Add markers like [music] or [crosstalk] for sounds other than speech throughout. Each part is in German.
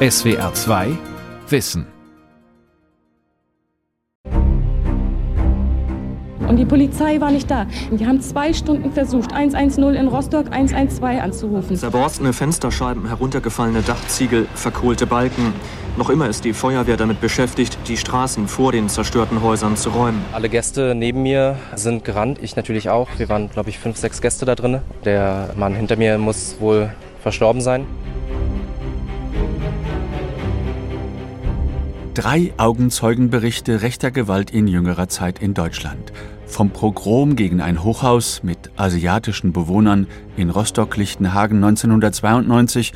SWR 2 Wissen. Und die Polizei war nicht da. Die haben zwei Stunden versucht, 110 in Rostock, 112 anzurufen. Zerborstene Fensterscheiben, heruntergefallene Dachziegel, verkohlte Balken. Noch immer ist die Feuerwehr damit beschäftigt, die Straßen vor den zerstörten Häusern zu räumen. Alle Gäste neben mir sind gerannt, ich natürlich auch. Wir waren, glaube ich, fünf, sechs Gäste da drin. Der Mann hinter mir muss wohl verstorben sein. Drei Augenzeugenberichte rechter Gewalt in jüngerer Zeit in Deutschland. Vom Pogrom gegen ein Hochhaus mit asiatischen Bewohnern in Rostock-Lichtenhagen 1992,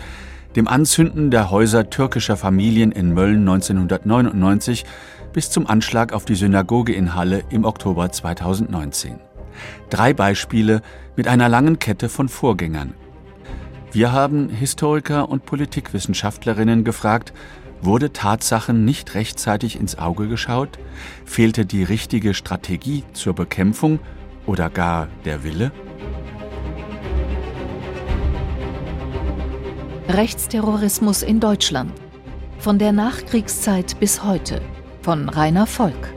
dem Anzünden der Häuser türkischer Familien in Mölln 1999 bis zum Anschlag auf die Synagoge in Halle im Oktober 2019. Drei Beispiele mit einer langen Kette von Vorgängern. Wir haben Historiker und Politikwissenschaftlerinnen gefragt, Wurde Tatsachen nicht rechtzeitig ins Auge geschaut? Fehlte die richtige Strategie zur Bekämpfung oder gar der Wille? Rechtsterrorismus in Deutschland. Von der Nachkriegszeit bis heute. Von Rainer Volk.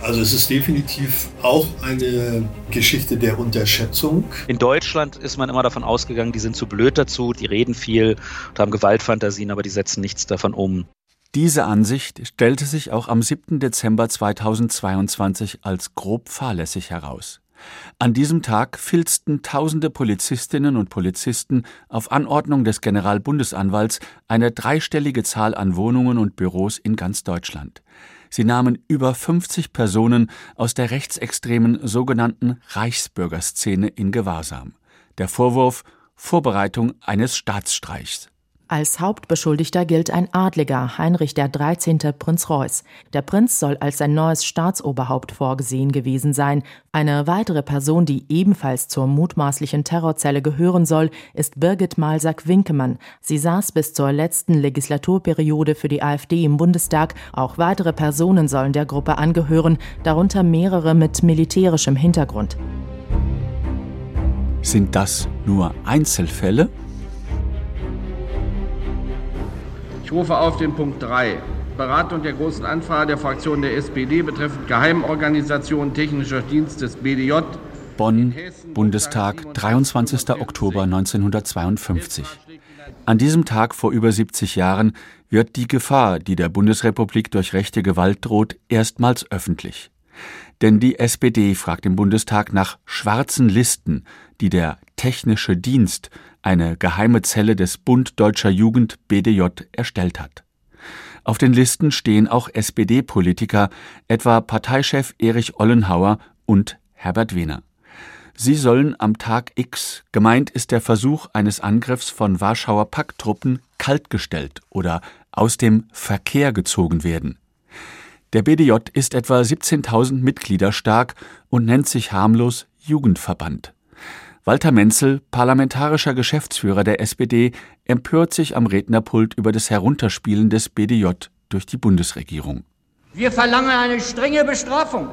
Also es ist definitiv auch eine Geschichte der Unterschätzung. In Deutschland ist man immer davon ausgegangen, die sind zu blöd dazu, die reden viel und haben Gewaltfantasien, aber die setzen nichts davon um. Diese Ansicht stellte sich auch am 7. Dezember 2022 als grob fahrlässig heraus. An diesem Tag filzten tausende Polizistinnen und Polizisten auf Anordnung des Generalbundesanwalts eine dreistellige Zahl an Wohnungen und Büros in ganz Deutschland. Sie nahmen über 50 Personen aus der rechtsextremen sogenannten Reichsbürgerszene in Gewahrsam. Der Vorwurf Vorbereitung eines Staatsstreichs. Als Hauptbeschuldigter gilt ein Adliger, Heinrich der 13. Prinz Reuß. Der Prinz soll als sein neues Staatsoberhaupt vorgesehen gewesen sein. Eine weitere Person, die ebenfalls zur mutmaßlichen Terrorzelle gehören soll, ist Birgit Malsack-Winkemann. Sie saß bis zur letzten Legislaturperiode für die AfD im Bundestag. Auch weitere Personen sollen der Gruppe angehören, darunter mehrere mit militärischem Hintergrund. Sind das nur Einzelfälle? Rufe auf den Punkt 3. Beratung der Großen Anfrage der Fraktion der SPD betreffend Geheimorganisation Technischer Dienst des BDJ. Bonn, Bundestag, 23. Oktober 1952. An diesem Tag vor über 70 Jahren wird die Gefahr, die der Bundesrepublik durch rechte Gewalt droht, erstmals öffentlich. Denn die SPD fragt im Bundestag nach schwarzen Listen, die der technische Dienst eine geheime Zelle des Bund Deutscher Jugend BDJ erstellt hat. Auf den Listen stehen auch SPD-Politiker, etwa Parteichef Erich Ollenhauer und Herbert Wehner. Sie sollen am Tag X, gemeint ist der Versuch eines Angriffs von Warschauer Pakttruppen, kaltgestellt oder aus dem Verkehr gezogen werden. Der BDJ ist etwa 17.000 Mitglieder stark und nennt sich harmlos Jugendverband. Walter Menzel, parlamentarischer Geschäftsführer der SPD, empört sich am Rednerpult über das Herunterspielen des BDJ durch die Bundesregierung. Wir verlangen eine strenge Bestrafung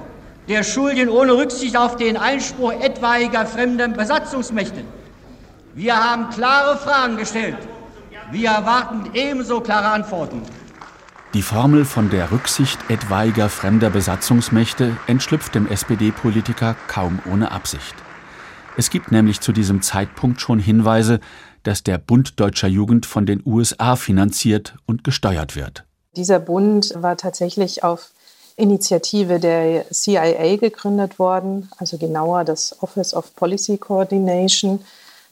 der Schuldigen ohne Rücksicht auf den Einspruch etwaiger fremder Besatzungsmächte. Wir haben klare Fragen gestellt. Wir erwarten ebenso klare Antworten. Die Formel von der Rücksicht etwaiger fremder Besatzungsmächte entschlüpft dem SPD-Politiker kaum ohne Absicht. Es gibt nämlich zu diesem Zeitpunkt schon Hinweise, dass der Bund deutscher Jugend von den USA finanziert und gesteuert wird. Dieser Bund war tatsächlich auf Initiative der CIA gegründet worden, also genauer das Office of Policy Coordination,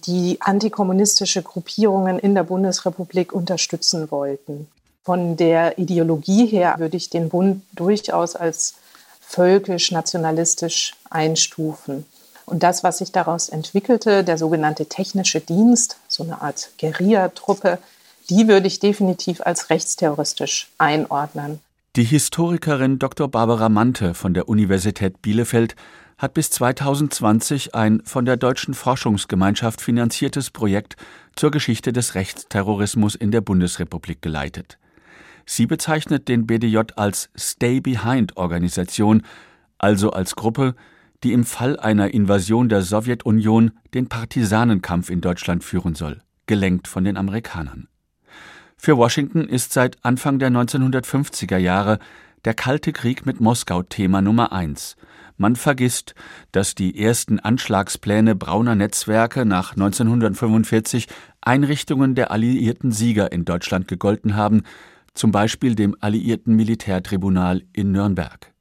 die antikommunistische Gruppierungen in der Bundesrepublik unterstützen wollten. Von der Ideologie her würde ich den Bund durchaus als völkisch-nationalistisch einstufen. Und das, was sich daraus entwickelte, der sogenannte technische Dienst, so eine Art Guerillatruppe, die würde ich definitiv als rechtsterroristisch einordnen. Die Historikerin Dr. Barbara Mante von der Universität Bielefeld hat bis 2020 ein von der Deutschen Forschungsgemeinschaft finanziertes Projekt zur Geschichte des Rechtsterrorismus in der Bundesrepublik geleitet. Sie bezeichnet den BDJ als Stay-Behind-Organisation, also als Gruppe, die im Fall einer Invasion der Sowjetunion den Partisanenkampf in Deutschland führen soll, gelenkt von den Amerikanern. Für Washington ist seit Anfang der 1950er Jahre der Kalte Krieg mit Moskau Thema Nummer eins. Man vergisst, dass die ersten Anschlagspläne brauner Netzwerke nach 1945 Einrichtungen der alliierten Sieger in Deutschland gegolten haben, zum Beispiel dem Alliierten Militärtribunal in Nürnberg.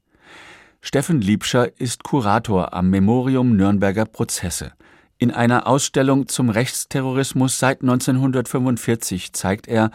Steffen Liebscher ist Kurator am Memorium Nürnberger Prozesse. In einer Ausstellung zum Rechtsterrorismus seit 1945 zeigt er,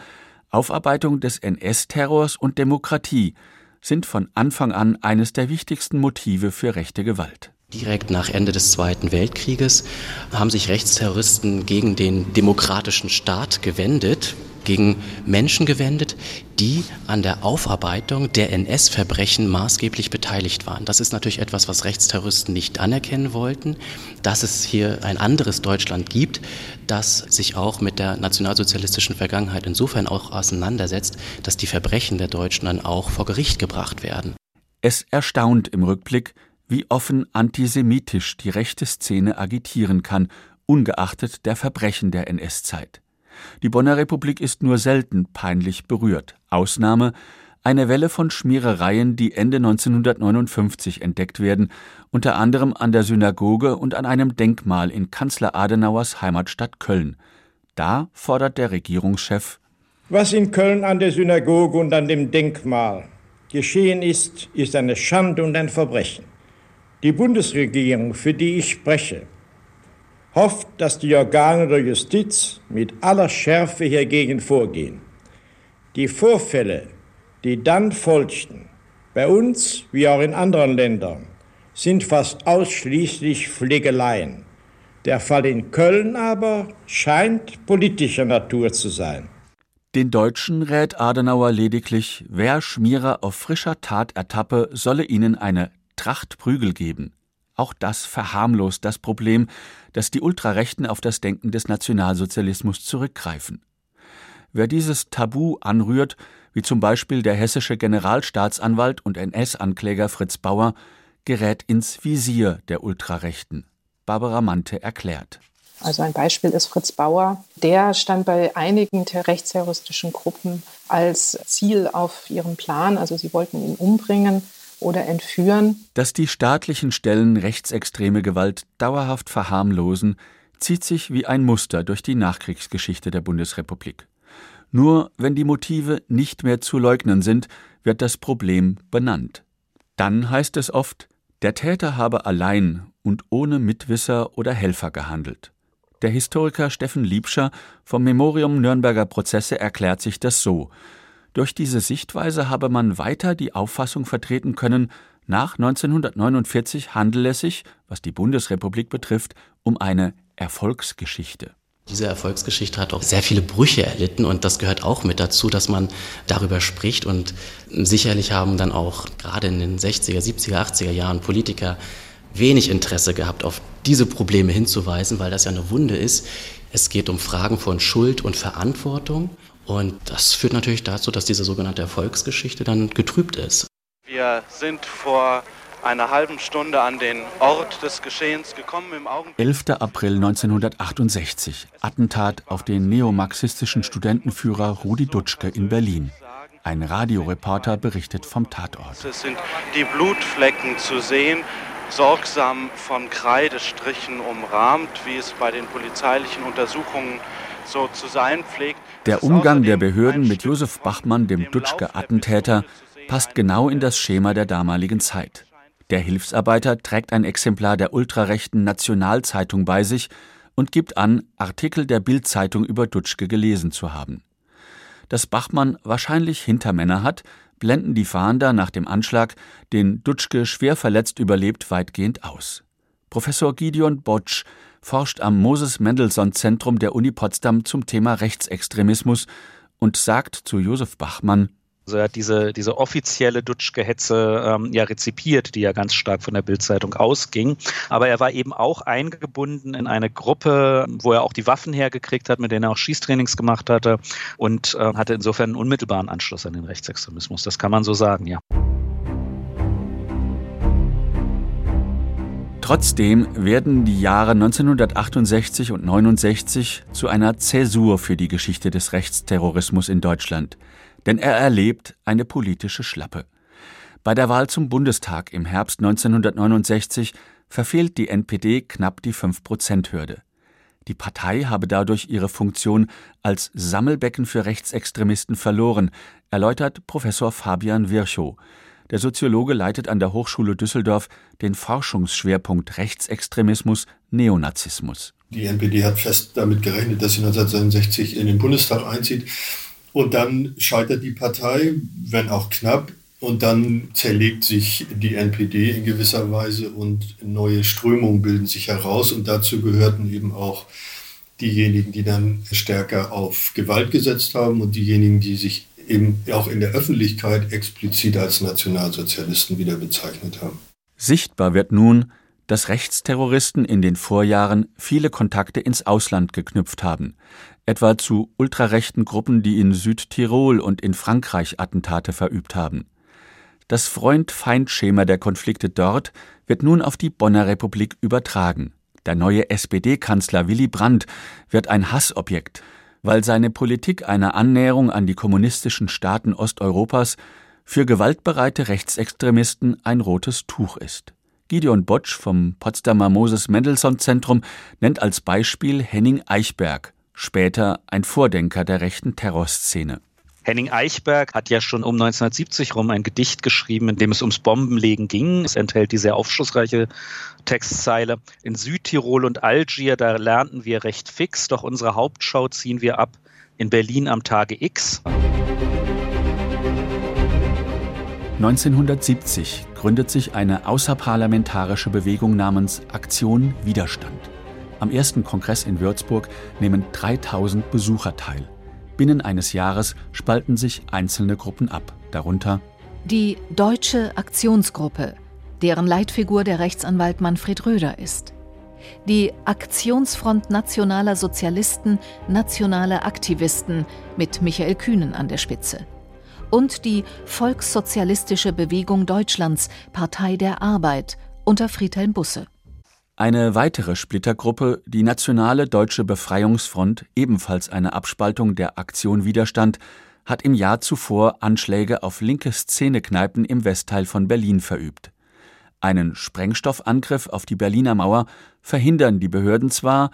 Aufarbeitung des NS-Terrors und Demokratie sind von Anfang an eines der wichtigsten Motive für rechte Gewalt. Direkt nach Ende des Zweiten Weltkrieges haben sich Rechtsterroristen gegen den demokratischen Staat gewendet, gegen Menschen gewendet, die an der Aufarbeitung der NS-Verbrechen maßgeblich beteiligt waren. Das ist natürlich etwas, was Rechtsterroristen nicht anerkennen wollten, dass es hier ein anderes Deutschland gibt, das sich auch mit der nationalsozialistischen Vergangenheit insofern auch auseinandersetzt, dass die Verbrechen der Deutschen dann auch vor Gericht gebracht werden. Es erstaunt im Rückblick, wie offen antisemitisch die rechte Szene agitieren kann, ungeachtet der Verbrechen der NS-Zeit. Die Bonner Republik ist nur selten peinlich berührt. Ausnahme eine Welle von Schmierereien, die Ende 1959 entdeckt werden, unter anderem an der Synagoge und an einem Denkmal in Kanzler Adenauers Heimatstadt Köln. Da fordert der Regierungschef Was in Köln an der Synagoge und an dem Denkmal geschehen ist, ist eine Schande und ein Verbrechen. Die Bundesregierung, für die ich spreche, hofft, dass die Organe der Justiz mit aller Schärfe hiergegen vorgehen. Die Vorfälle, die dann folgten, bei uns wie auch in anderen Ländern, sind fast ausschließlich Pflegeleien. Der Fall in Köln aber scheint politischer Natur zu sein. Den Deutschen rät Adenauer lediglich, wer Schmierer auf frischer Tat ertappe, solle ihnen eine Tracht Prügel geben. Auch das verharmlost das Problem, dass die Ultrarechten auf das Denken des Nationalsozialismus zurückgreifen. Wer dieses Tabu anrührt, wie zum Beispiel der hessische Generalstaatsanwalt und NS-Ankläger Fritz Bauer, gerät ins Visier der Ultrarechten. Barbara Mante erklärt. Also ein Beispiel ist Fritz Bauer. Der stand bei einigen rechtsterroristischen Gruppen als Ziel auf ihrem Plan. Also sie wollten ihn umbringen oder entführen. Dass die staatlichen Stellen rechtsextreme Gewalt dauerhaft verharmlosen, zieht sich wie ein Muster durch die Nachkriegsgeschichte der Bundesrepublik. Nur wenn die Motive nicht mehr zu leugnen sind, wird das Problem benannt. Dann heißt es oft, der Täter habe allein und ohne Mitwisser oder Helfer gehandelt. Der Historiker Steffen Liebscher vom Memorium Nürnberger Prozesse erklärt sich das so. Durch diese Sichtweise habe man weiter die Auffassung vertreten können, nach 1949 handele es sich, was die Bundesrepublik betrifft, um eine Erfolgsgeschichte. Diese Erfolgsgeschichte hat auch sehr viele Brüche erlitten und das gehört auch mit dazu, dass man darüber spricht und sicherlich haben dann auch gerade in den 60er, 70er, 80er Jahren Politiker wenig Interesse gehabt, auf diese Probleme hinzuweisen, weil das ja eine Wunde ist. Es geht um Fragen von Schuld und Verantwortung und das führt natürlich dazu, dass diese sogenannte Erfolgsgeschichte dann getrübt ist. Wir sind vor einer halben Stunde an den Ort des Geschehens gekommen. Im Augenblick 11. April 1968. Attentat auf den neomarxistischen Studentenführer Rudi Dutschke in Berlin. Ein Radioreporter berichtet vom Tatort. Es sind die Blutflecken zu sehen, sorgsam von Kreidestrichen umrahmt, wie es bei den polizeilichen Untersuchungen so zu sein pflegt. Der Umgang der Behörden mit Josef Bachmann, dem Dutschke-Attentäter, passt genau in das Schema der damaligen Zeit. Der Hilfsarbeiter trägt ein Exemplar der ultrarechten Nationalzeitung bei sich und gibt an, Artikel der Bildzeitung über Dutschke gelesen zu haben. Dass Bachmann wahrscheinlich Hintermänner hat, blenden die Fahnder nach dem Anschlag, den Dutschke schwer verletzt überlebt, weitgehend aus. Professor Gideon Botsch forscht am Moses Mendelssohn Zentrum der Uni Potsdam zum Thema Rechtsextremismus und sagt zu Josef Bachmann, also er hat diese, diese offizielle Dutschke-Hetze ähm, ja rezipiert, die ja ganz stark von der Bildzeitung ausging. Aber er war eben auch eingebunden in eine Gruppe, wo er auch die Waffen hergekriegt hat, mit denen er auch Schießtrainings gemacht hatte und äh, hatte insofern einen unmittelbaren Anschluss an den Rechtsextremismus. Das kann man so sagen, ja. Trotzdem werden die Jahre 1968 und 69 zu einer Zäsur für die Geschichte des Rechtsterrorismus in Deutschland, denn er erlebt eine politische Schlappe. Bei der Wahl zum Bundestag im Herbst 1969 verfehlt die NPD knapp die 5-Prozent-Hürde. Die Partei habe dadurch ihre Funktion als Sammelbecken für Rechtsextremisten verloren, erläutert Professor Fabian Virchow. Der Soziologe leitet an der Hochschule Düsseldorf den Forschungsschwerpunkt Rechtsextremismus, Neonazismus. Die NPD hat fest damit gerechnet, dass sie 1969 in den Bundestag einzieht. Und dann scheitert die Partei, wenn auch knapp. Und dann zerlegt sich die NPD in gewisser Weise und neue Strömungen bilden sich heraus. Und dazu gehörten eben auch diejenigen, die dann stärker auf Gewalt gesetzt haben und diejenigen, die sich eben auch in der Öffentlichkeit explizit als Nationalsozialisten wieder bezeichnet haben. Sichtbar wird nun, dass Rechtsterroristen in den Vorjahren viele Kontakte ins Ausland geknüpft haben, etwa zu ultrarechten Gruppen, die in Südtirol und in Frankreich Attentate verübt haben. Das Freund-Feind-Schema der Konflikte dort wird nun auf die Bonner Republik übertragen. Der neue SPD-Kanzler Willy Brandt wird ein Hassobjekt, weil seine Politik einer Annäherung an die kommunistischen Staaten Osteuropas für gewaltbereite Rechtsextremisten ein rotes Tuch ist. Gideon Botsch vom Potsdamer Moses Mendelssohn Zentrum nennt als Beispiel Henning Eichberg, später ein Vordenker der rechten Terrorszene. Henning Eichberg hat ja schon um 1970 rum ein Gedicht geschrieben, in dem es ums Bombenlegen ging. Es enthält die sehr aufschlussreiche Textzeile. In Südtirol und Algier, da lernten wir recht fix, doch unsere Hauptschau ziehen wir ab in Berlin am Tage X. 1970 gründet sich eine außerparlamentarische Bewegung namens Aktion Widerstand. Am ersten Kongress in Würzburg nehmen 3000 Besucher teil. Binnen eines Jahres spalten sich einzelne Gruppen ab, darunter die Deutsche Aktionsgruppe, deren Leitfigur der Rechtsanwalt Manfred Röder ist. Die Aktionsfront Nationaler Sozialisten, Nationale Aktivisten mit Michael Kühnen an der Spitze. Und die Volkssozialistische Bewegung Deutschlands, Partei der Arbeit unter Friedhelm Busse. Eine weitere Splittergruppe, die Nationale Deutsche Befreiungsfront, ebenfalls eine Abspaltung der Aktion Widerstand, hat im Jahr zuvor Anschläge auf linke Szenekneipen im Westteil von Berlin verübt. Einen Sprengstoffangriff auf die Berliner Mauer verhindern die Behörden zwar,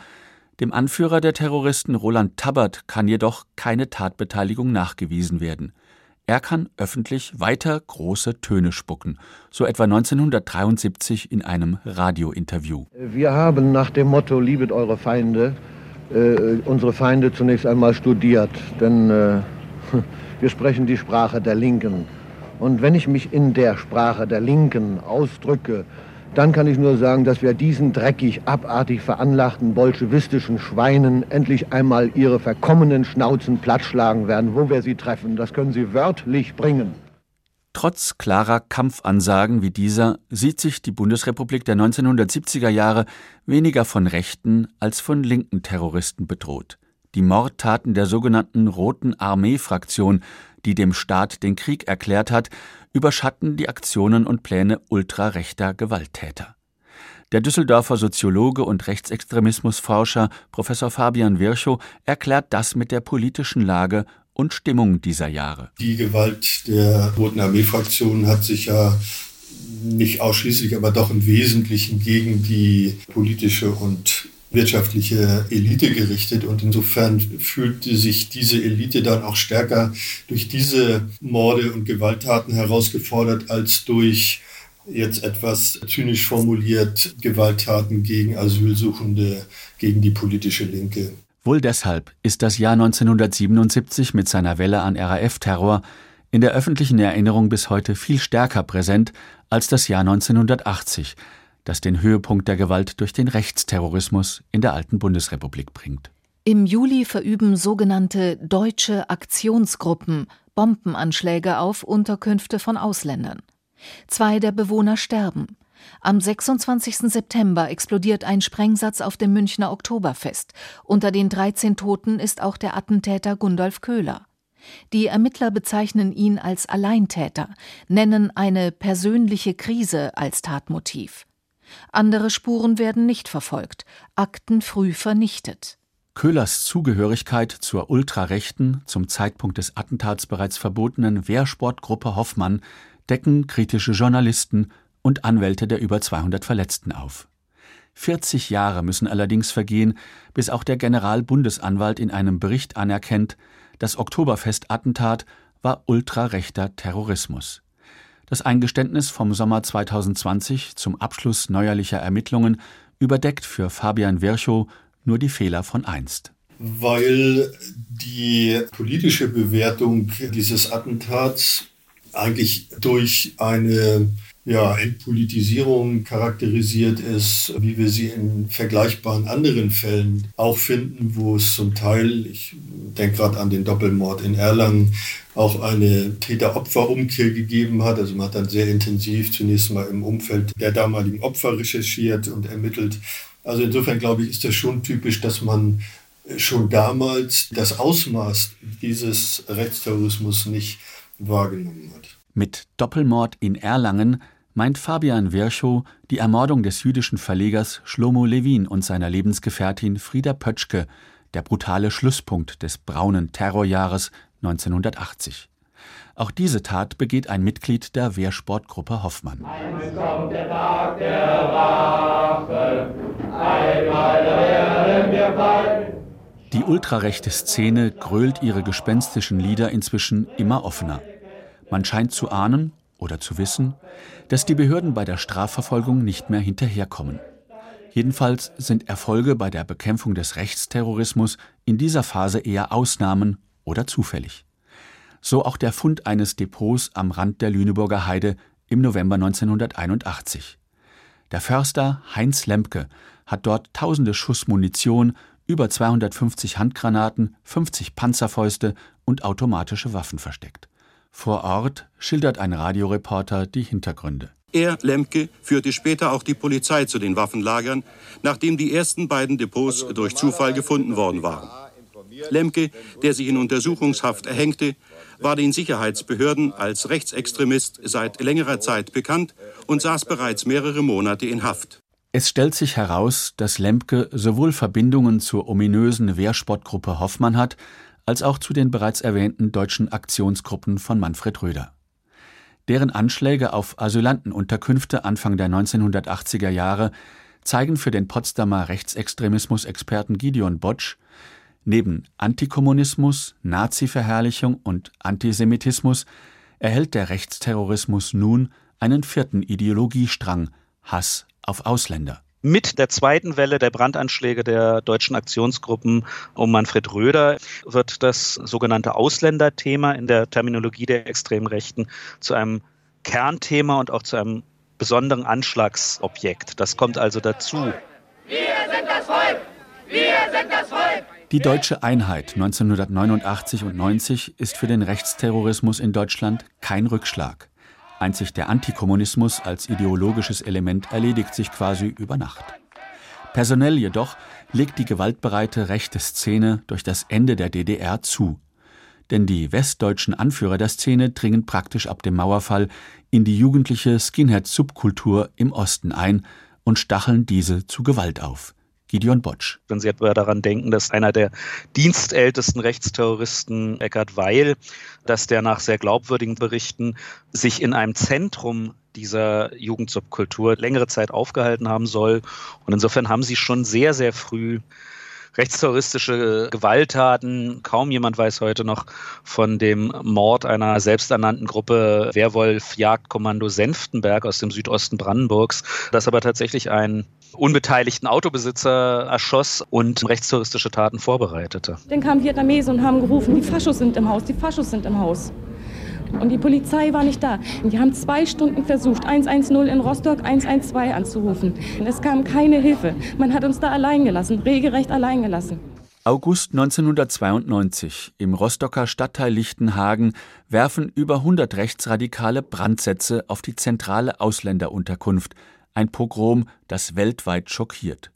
dem Anführer der Terroristen Roland Tabbert kann jedoch keine Tatbeteiligung nachgewiesen werden. Er kann öffentlich weiter große Töne spucken, so etwa 1973 in einem Radiointerview. Wir haben nach dem Motto Liebet eure Feinde äh, unsere Feinde zunächst einmal studiert, denn äh, [laughs] wir sprechen die Sprache der Linken. Und wenn ich mich in der Sprache der Linken ausdrücke, dann kann ich nur sagen, dass wir diesen dreckig, abartig veranlagten bolschewistischen Schweinen endlich einmal ihre verkommenen Schnauzen plattschlagen werden, wo wir sie treffen. Das können sie wörtlich bringen. Trotz klarer Kampfansagen wie dieser sieht sich die Bundesrepublik der 1970er Jahre weniger von rechten als von linken Terroristen bedroht. Die Mordtaten der sogenannten Roten Armee-Fraktion, die dem Staat den Krieg erklärt hat, überschatten die Aktionen und Pläne ultrarechter Gewalttäter. Der Düsseldorfer Soziologe und Rechtsextremismusforscher Professor Fabian Virchow erklärt das mit der politischen Lage und Stimmung dieser Jahre. Die Gewalt der Roten Armee-Fraktion hat sich ja nicht ausschließlich, aber doch im Wesentlichen gegen die politische und wirtschaftliche Elite gerichtet und insofern fühlte sich diese Elite dann auch stärker durch diese Morde und Gewalttaten herausgefordert als durch jetzt etwas zynisch formuliert Gewalttaten gegen Asylsuchende, gegen die politische Linke. Wohl deshalb ist das Jahr 1977 mit seiner Welle an RAF-Terror in der öffentlichen Erinnerung bis heute viel stärker präsent als das Jahr 1980, das den Höhepunkt der Gewalt durch den Rechtsterrorismus in der alten Bundesrepublik bringt. Im Juli verüben sogenannte deutsche Aktionsgruppen Bombenanschläge auf Unterkünfte von Ausländern. Zwei der Bewohner sterben. Am 26. September explodiert ein Sprengsatz auf dem Münchner Oktoberfest. Unter den 13 Toten ist auch der Attentäter Gundolf Köhler. Die Ermittler bezeichnen ihn als Alleintäter, nennen eine persönliche Krise als Tatmotiv. Andere Spuren werden nicht verfolgt, Akten früh vernichtet. Köhlers Zugehörigkeit zur ultrarechten, zum Zeitpunkt des Attentats bereits verbotenen Wehrsportgruppe Hoffmann decken kritische Journalisten und Anwälte der über 200 Verletzten auf. 40 Jahre müssen allerdings vergehen, bis auch der Generalbundesanwalt in einem Bericht anerkennt, das Oktoberfest-Attentat war ultrarechter Terrorismus. Das Eingeständnis vom Sommer 2020 zum Abschluss neuerlicher Ermittlungen überdeckt für Fabian Virchow nur die Fehler von einst. Weil die politische Bewertung dieses Attentats eigentlich durch eine ja, Entpolitisierung charakterisiert ist, wie wir sie in vergleichbaren anderen Fällen auch finden, wo es zum Teil, ich denke gerade an den Doppelmord in Erlangen, auch eine Täter-Opfer-Umkehr gegeben hat. Also man hat dann sehr intensiv zunächst mal im Umfeld der damaligen Opfer recherchiert und ermittelt. Also insofern glaube ich, ist das schon typisch, dass man schon damals das Ausmaß dieses Rechtsterrorismus nicht wahrgenommen hat. Mit Doppelmord in Erlangen meint Fabian Virchow die Ermordung des jüdischen Verlegers Shlomo Levin und seiner Lebensgefährtin Frieda Pötschke, der brutale Schlusspunkt des braunen Terrorjahres 1980. Auch diese Tat begeht ein Mitglied der Wehrsportgruppe Hoffmann. Einst kommt der Tag der Rache, einmal werden wir fallen. Die ultrarechte Szene grölt ihre gespenstischen Lieder inzwischen immer offener. Man scheint zu ahnen oder zu wissen, dass die Behörden bei der Strafverfolgung nicht mehr hinterherkommen. Jedenfalls sind Erfolge bei der Bekämpfung des Rechtsterrorismus in dieser Phase eher Ausnahmen oder zufällig. So auch der Fund eines Depots am Rand der Lüneburger Heide im November 1981. Der Förster Heinz Lemke hat dort tausende Schuss Munition, über 250 Handgranaten, 50 Panzerfäuste und automatische Waffen versteckt. Vor Ort schildert ein Radioreporter die Hintergründe. Er, Lemke, führte später auch die Polizei zu den Waffenlagern, nachdem die ersten beiden Depots durch Zufall gefunden worden waren. Lemke, der sich in Untersuchungshaft erhängte, war den Sicherheitsbehörden als Rechtsextremist seit längerer Zeit bekannt und saß bereits mehrere Monate in Haft. Es stellt sich heraus, dass Lemke sowohl Verbindungen zur ominösen Wehrsportgruppe Hoffmann hat, als auch zu den bereits erwähnten deutschen Aktionsgruppen von Manfred Röder. Deren Anschläge auf Asylantenunterkünfte Anfang der 1980er Jahre zeigen für den Potsdamer Rechtsextremismus-Experten Gideon Botsch, neben Antikommunismus, Nazi-Verherrlichung und Antisemitismus erhält der Rechtsterrorismus nun einen vierten Ideologiestrang Hass auf Ausländer mit der zweiten Welle der Brandanschläge der deutschen Aktionsgruppen um Manfred Röder wird das sogenannte Ausländerthema in der Terminologie der extremen Rechten zu einem Kernthema und auch zu einem besonderen Anschlagsobjekt. Das kommt also dazu. Wir sind das Volk! Wir sind das Volk! Die deutsche Einheit 1989 und 90 ist für den Rechtsterrorismus in Deutschland kein Rückschlag. Einzig der Antikommunismus als ideologisches Element erledigt sich quasi über Nacht. Personell jedoch legt die gewaltbereite rechte Szene durch das Ende der DDR zu. Denn die westdeutschen Anführer der Szene dringen praktisch ab dem Mauerfall in die jugendliche Skinhead-Subkultur im Osten ein und stacheln diese zu Gewalt auf. Gideon Botsch. Wenn Sie etwa daran denken, dass einer der dienstältesten Rechtsterroristen, Eckhard Weil, dass der nach sehr glaubwürdigen Berichten sich in einem Zentrum dieser Jugendsubkultur längere Zeit aufgehalten haben soll. Und insofern haben sie schon sehr, sehr früh rechtsterroristische Gewalttaten. Kaum jemand weiß heute noch von dem Mord einer selbsternannten Gruppe Werwolf Jagdkommando Senftenberg aus dem Südosten Brandenburgs, das aber tatsächlich ein unbeteiligten Autobesitzer erschoss und rechtstouristische Taten vorbereitete. Dann kamen Vietnamesen und haben gerufen, die Faschos sind im Haus, die Faschos sind im Haus. Und die Polizei war nicht da. Die haben zwei Stunden versucht, 110 in Rostock, 112 anzurufen. Es kam keine Hilfe. Man hat uns da allein gelassen, regelrecht allein gelassen. August 1992 im Rostocker Stadtteil Lichtenhagen werfen über 100 Rechtsradikale Brandsätze auf die zentrale Ausländerunterkunft ein Pogrom, das weltweit schockiert.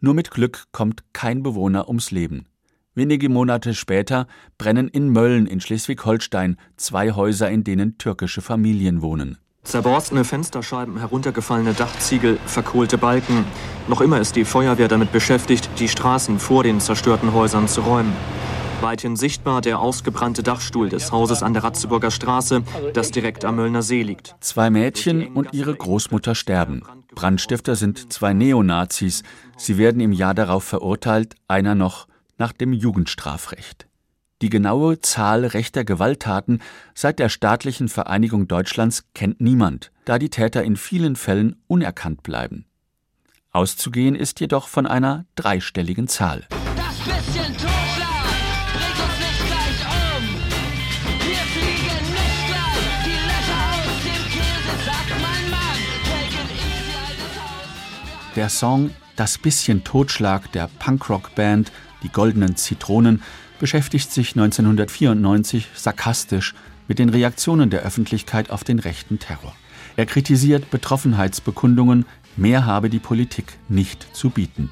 Nur mit Glück kommt kein Bewohner ums Leben. Wenige Monate später brennen in Mölln in Schleswig-Holstein zwei Häuser, in denen türkische Familien wohnen. Zerborstene Fensterscheiben, heruntergefallene Dachziegel, verkohlte Balken. Noch immer ist die Feuerwehr damit beschäftigt, die Straßen vor den zerstörten Häusern zu räumen. Weithin sichtbar der ausgebrannte Dachstuhl des Hauses an der Ratzeburger Straße, das direkt am Möllner See liegt. Zwei Mädchen und ihre Großmutter sterben. Brandstifter sind zwei Neonazis. Sie werden im Jahr darauf verurteilt, einer noch nach dem Jugendstrafrecht. Die genaue Zahl rechter Gewalttaten seit der staatlichen Vereinigung Deutschlands kennt niemand, da die Täter in vielen Fällen unerkannt bleiben. Auszugehen ist jedoch von einer dreistelligen Zahl. Das bisschen Totschlag Der Song Das bisschen Totschlag der Punkrock-Band Die Goldenen Zitronen beschäftigt sich 1994 sarkastisch mit den Reaktionen der Öffentlichkeit auf den rechten Terror. Er kritisiert Betroffenheitsbekundungen, mehr habe die Politik nicht zu bieten.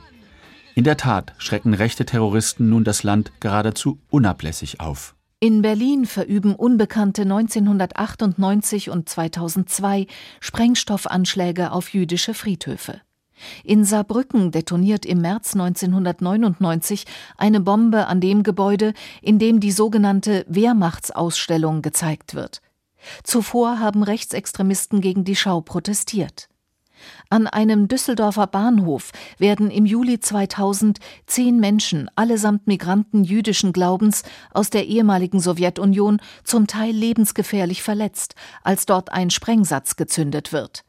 In der Tat schrecken rechte Terroristen nun das Land geradezu unablässig auf. In Berlin verüben Unbekannte 1998 und 2002 Sprengstoffanschläge auf jüdische Friedhöfe. In Saarbrücken detoniert im März 1999 eine Bombe an dem Gebäude, in dem die sogenannte Wehrmachtsausstellung gezeigt wird. Zuvor haben Rechtsextremisten gegen die Schau protestiert. An einem Düsseldorfer Bahnhof werden im Juli 2000 zehn Menschen, allesamt Migranten jüdischen Glaubens aus der ehemaligen Sowjetunion, zum Teil lebensgefährlich verletzt, als dort ein Sprengsatz gezündet wird.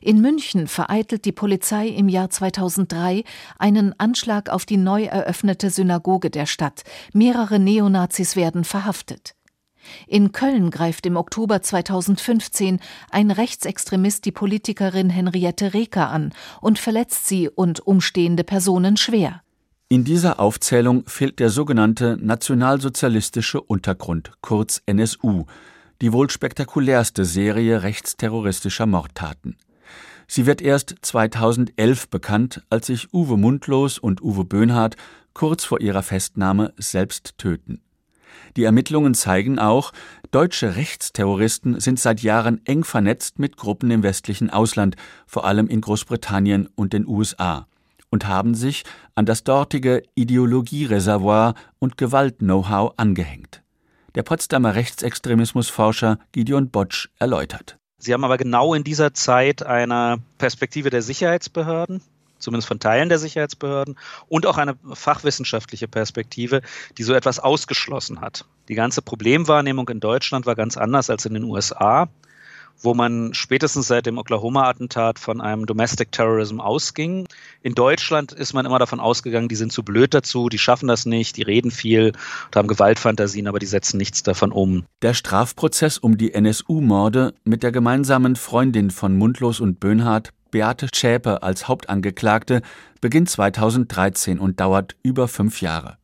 In München vereitelt die Polizei im Jahr 2003 einen Anschlag auf die neu eröffnete Synagoge der Stadt. Mehrere Neonazis werden verhaftet. In Köln greift im Oktober 2015 ein Rechtsextremist die Politikerin Henriette Reker an und verletzt sie und umstehende Personen schwer. In dieser Aufzählung fehlt der sogenannte nationalsozialistische Untergrund, kurz NSU, die wohl spektakulärste Serie rechtsterroristischer Mordtaten. Sie wird erst 2011 bekannt, als sich Uwe Mundlos und Uwe Böhnhardt kurz vor ihrer Festnahme selbst töten. Die Ermittlungen zeigen auch, deutsche Rechtsterroristen sind seit Jahren eng vernetzt mit Gruppen im westlichen Ausland, vor allem in Großbritannien und den USA, und haben sich an das dortige Ideologiereservoir und Gewalt-Know-how angehängt. Der Potsdamer Rechtsextremismusforscher Gideon Botsch erläutert. Sie haben aber genau in dieser Zeit eine Perspektive der Sicherheitsbehörden, zumindest von Teilen der Sicherheitsbehörden, und auch eine fachwissenschaftliche Perspektive, die so etwas ausgeschlossen hat. Die ganze Problemwahrnehmung in Deutschland war ganz anders als in den USA wo man spätestens seit dem Oklahoma-Attentat von einem Domestic Terrorism ausging. In Deutschland ist man immer davon ausgegangen, die sind zu blöd dazu, die schaffen das nicht, die reden viel und haben Gewaltfantasien, aber die setzen nichts davon um. Der Strafprozess um die NSU-Morde mit der gemeinsamen Freundin von Mundlos und Böhnhardt, Beate Schäpe als Hauptangeklagte, beginnt 2013 und dauert über fünf Jahre.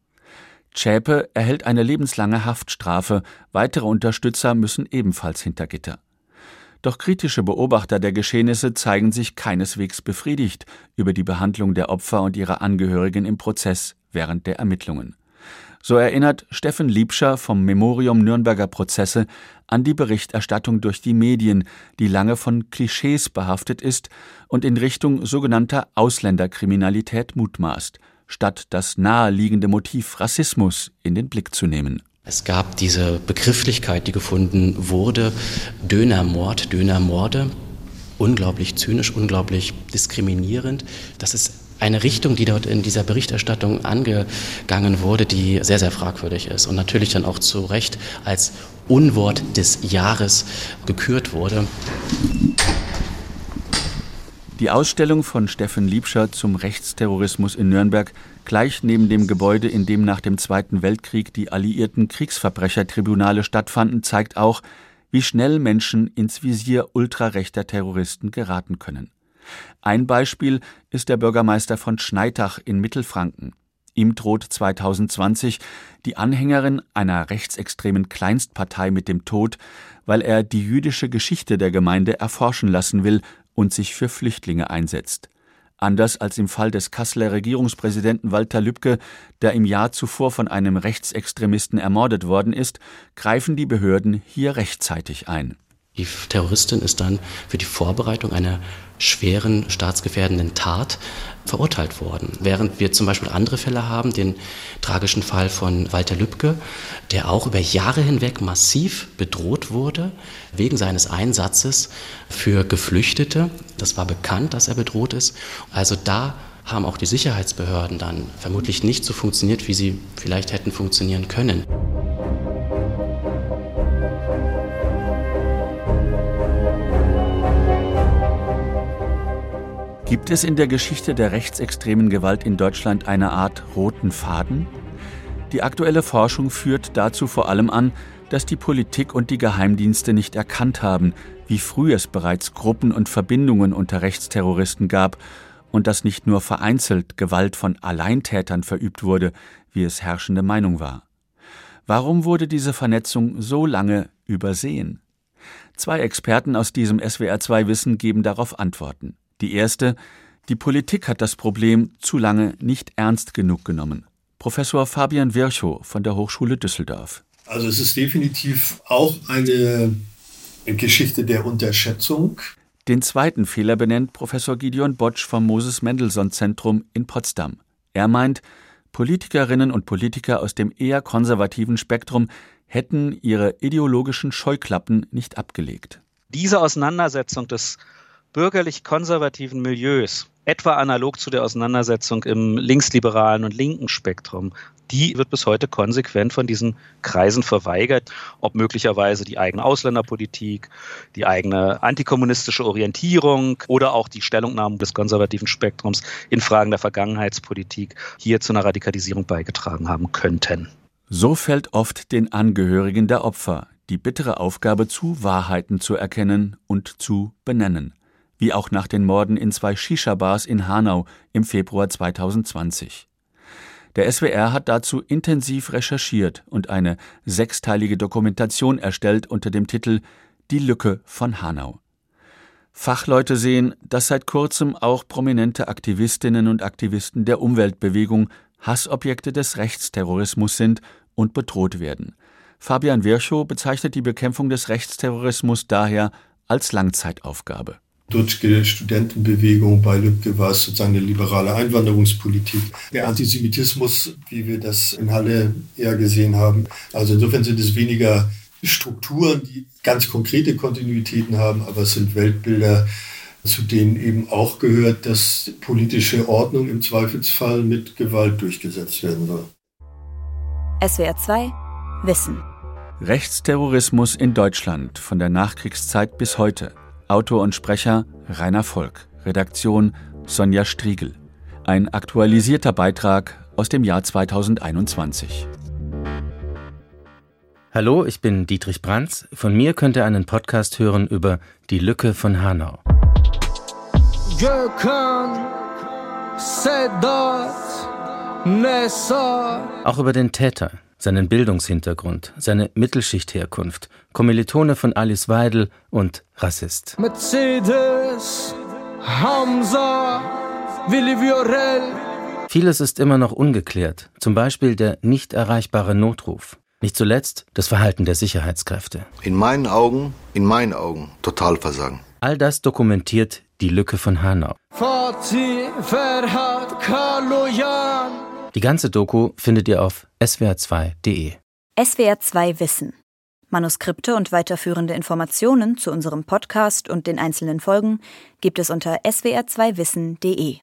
Schäpe erhält eine lebenslange Haftstrafe, weitere Unterstützer müssen ebenfalls hinter Gitter. Doch kritische Beobachter der Geschehnisse zeigen sich keineswegs befriedigt über die Behandlung der Opfer und ihrer Angehörigen im Prozess während der Ermittlungen. So erinnert Steffen Liebscher vom Memorium Nürnberger Prozesse an die Berichterstattung durch die Medien, die lange von Klischees behaftet ist und in Richtung sogenannter Ausländerkriminalität mutmaßt, statt das naheliegende Motiv Rassismus in den Blick zu nehmen. Es gab diese Begrifflichkeit, die gefunden wurde, Dönermord, Dönermorde, unglaublich zynisch, unglaublich diskriminierend. Das ist eine Richtung, die dort in dieser Berichterstattung angegangen wurde, die sehr, sehr fragwürdig ist und natürlich dann auch zu Recht als Unwort des Jahres gekürt wurde. Die Ausstellung von Steffen Liebscher zum Rechtsterrorismus in Nürnberg gleich neben dem Gebäude, in dem nach dem Zweiten Weltkrieg die alliierten Kriegsverbrechertribunale stattfanden, zeigt auch, wie schnell Menschen ins Visier ultrarechter Terroristen geraten können. Ein Beispiel ist der Bürgermeister von Schneitach in Mittelfranken. Ihm droht 2020 die Anhängerin einer rechtsextremen Kleinstpartei mit dem Tod, weil er die jüdische Geschichte der Gemeinde erforschen lassen will und sich für Flüchtlinge einsetzt. Anders als im Fall des Kasseler Regierungspräsidenten Walter Lübcke, der im Jahr zuvor von einem Rechtsextremisten ermordet worden ist, greifen die Behörden hier rechtzeitig ein. Die Terroristin ist dann für die Vorbereitung einer schweren staatsgefährdenden Tat verurteilt worden. Während wir zum Beispiel andere Fälle haben, den tragischen Fall von Walter Lübcke, der auch über Jahre hinweg massiv bedroht wurde wegen seines Einsatzes für Geflüchtete. Das war bekannt, dass er bedroht ist. Also da haben auch die Sicherheitsbehörden dann vermutlich nicht so funktioniert, wie sie vielleicht hätten funktionieren können. Gibt es in der Geschichte der rechtsextremen Gewalt in Deutschland eine Art roten Faden? Die aktuelle Forschung führt dazu vor allem an, dass die Politik und die Geheimdienste nicht erkannt haben, wie früh es bereits Gruppen und Verbindungen unter Rechtsterroristen gab und dass nicht nur vereinzelt Gewalt von Alleintätern verübt wurde, wie es herrschende Meinung war. Warum wurde diese Vernetzung so lange übersehen? Zwei Experten aus diesem SWR2 Wissen geben darauf Antworten. Die erste, die Politik hat das Problem zu lange nicht ernst genug genommen. Professor Fabian Virchow von der Hochschule Düsseldorf. Also es ist definitiv auch eine Geschichte der Unterschätzung. Den zweiten Fehler benennt Professor Gideon Botsch vom Moses Mendelssohn Zentrum in Potsdam. Er meint, Politikerinnen und Politiker aus dem eher konservativen Spektrum hätten ihre ideologischen Scheuklappen nicht abgelegt. Diese Auseinandersetzung des bürgerlich-konservativen Milieus, etwa analog zu der Auseinandersetzung im linksliberalen und linken Spektrum, die wird bis heute konsequent von diesen Kreisen verweigert, ob möglicherweise die eigene Ausländerpolitik, die eigene antikommunistische Orientierung oder auch die Stellungnahmen des konservativen Spektrums in Fragen der Vergangenheitspolitik hier zu einer Radikalisierung beigetragen haben könnten. So fällt oft den Angehörigen der Opfer die bittere Aufgabe zu, Wahrheiten zu erkennen und zu benennen wie auch nach den Morden in zwei Shisha-Bars in Hanau im Februar 2020. Der SWR hat dazu intensiv recherchiert und eine sechsteilige Dokumentation erstellt unter dem Titel Die Lücke von Hanau. Fachleute sehen, dass seit kurzem auch prominente Aktivistinnen und Aktivisten der Umweltbewegung Hassobjekte des Rechtsterrorismus sind und bedroht werden. Fabian Virchow bezeichnet die Bekämpfung des Rechtsterrorismus daher als Langzeitaufgabe. Dutschke Studentenbewegung, bei Lübcke war es sozusagen eine liberale Einwanderungspolitik. Der Antisemitismus, wie wir das in Halle eher gesehen haben. Also insofern sind es weniger Strukturen, die ganz konkrete Kontinuitäten haben, aber es sind Weltbilder, zu denen eben auch gehört, dass politische Ordnung im Zweifelsfall mit Gewalt durchgesetzt werden soll. SWR 2 Wissen. Rechtsterrorismus in Deutschland von der Nachkriegszeit bis heute. Autor und Sprecher Rainer Volk, Redaktion Sonja Striegel. Ein aktualisierter Beitrag aus dem Jahr 2021. Hallo, ich bin Dietrich Brands. Von mir könnt ihr einen Podcast hören über die Lücke von Hanau. Auch über den Täter, seinen Bildungshintergrund, seine Mittelschichtherkunft, Kommilitone von Alice Weidel und Rassist. Mercedes, Hamza, Willi Viorel. Vieles ist immer noch ungeklärt, zum Beispiel der nicht erreichbare Notruf. Nicht zuletzt das Verhalten der Sicherheitskräfte. In meinen Augen, in meinen Augen, Totalversagen. All das dokumentiert die Lücke von Hanau. Die ganze Doku findet ihr auf swr2.de. SWR2 Wissen. Manuskripte und weiterführende Informationen zu unserem Podcast und den einzelnen Folgen gibt es unter swr2wissen.de.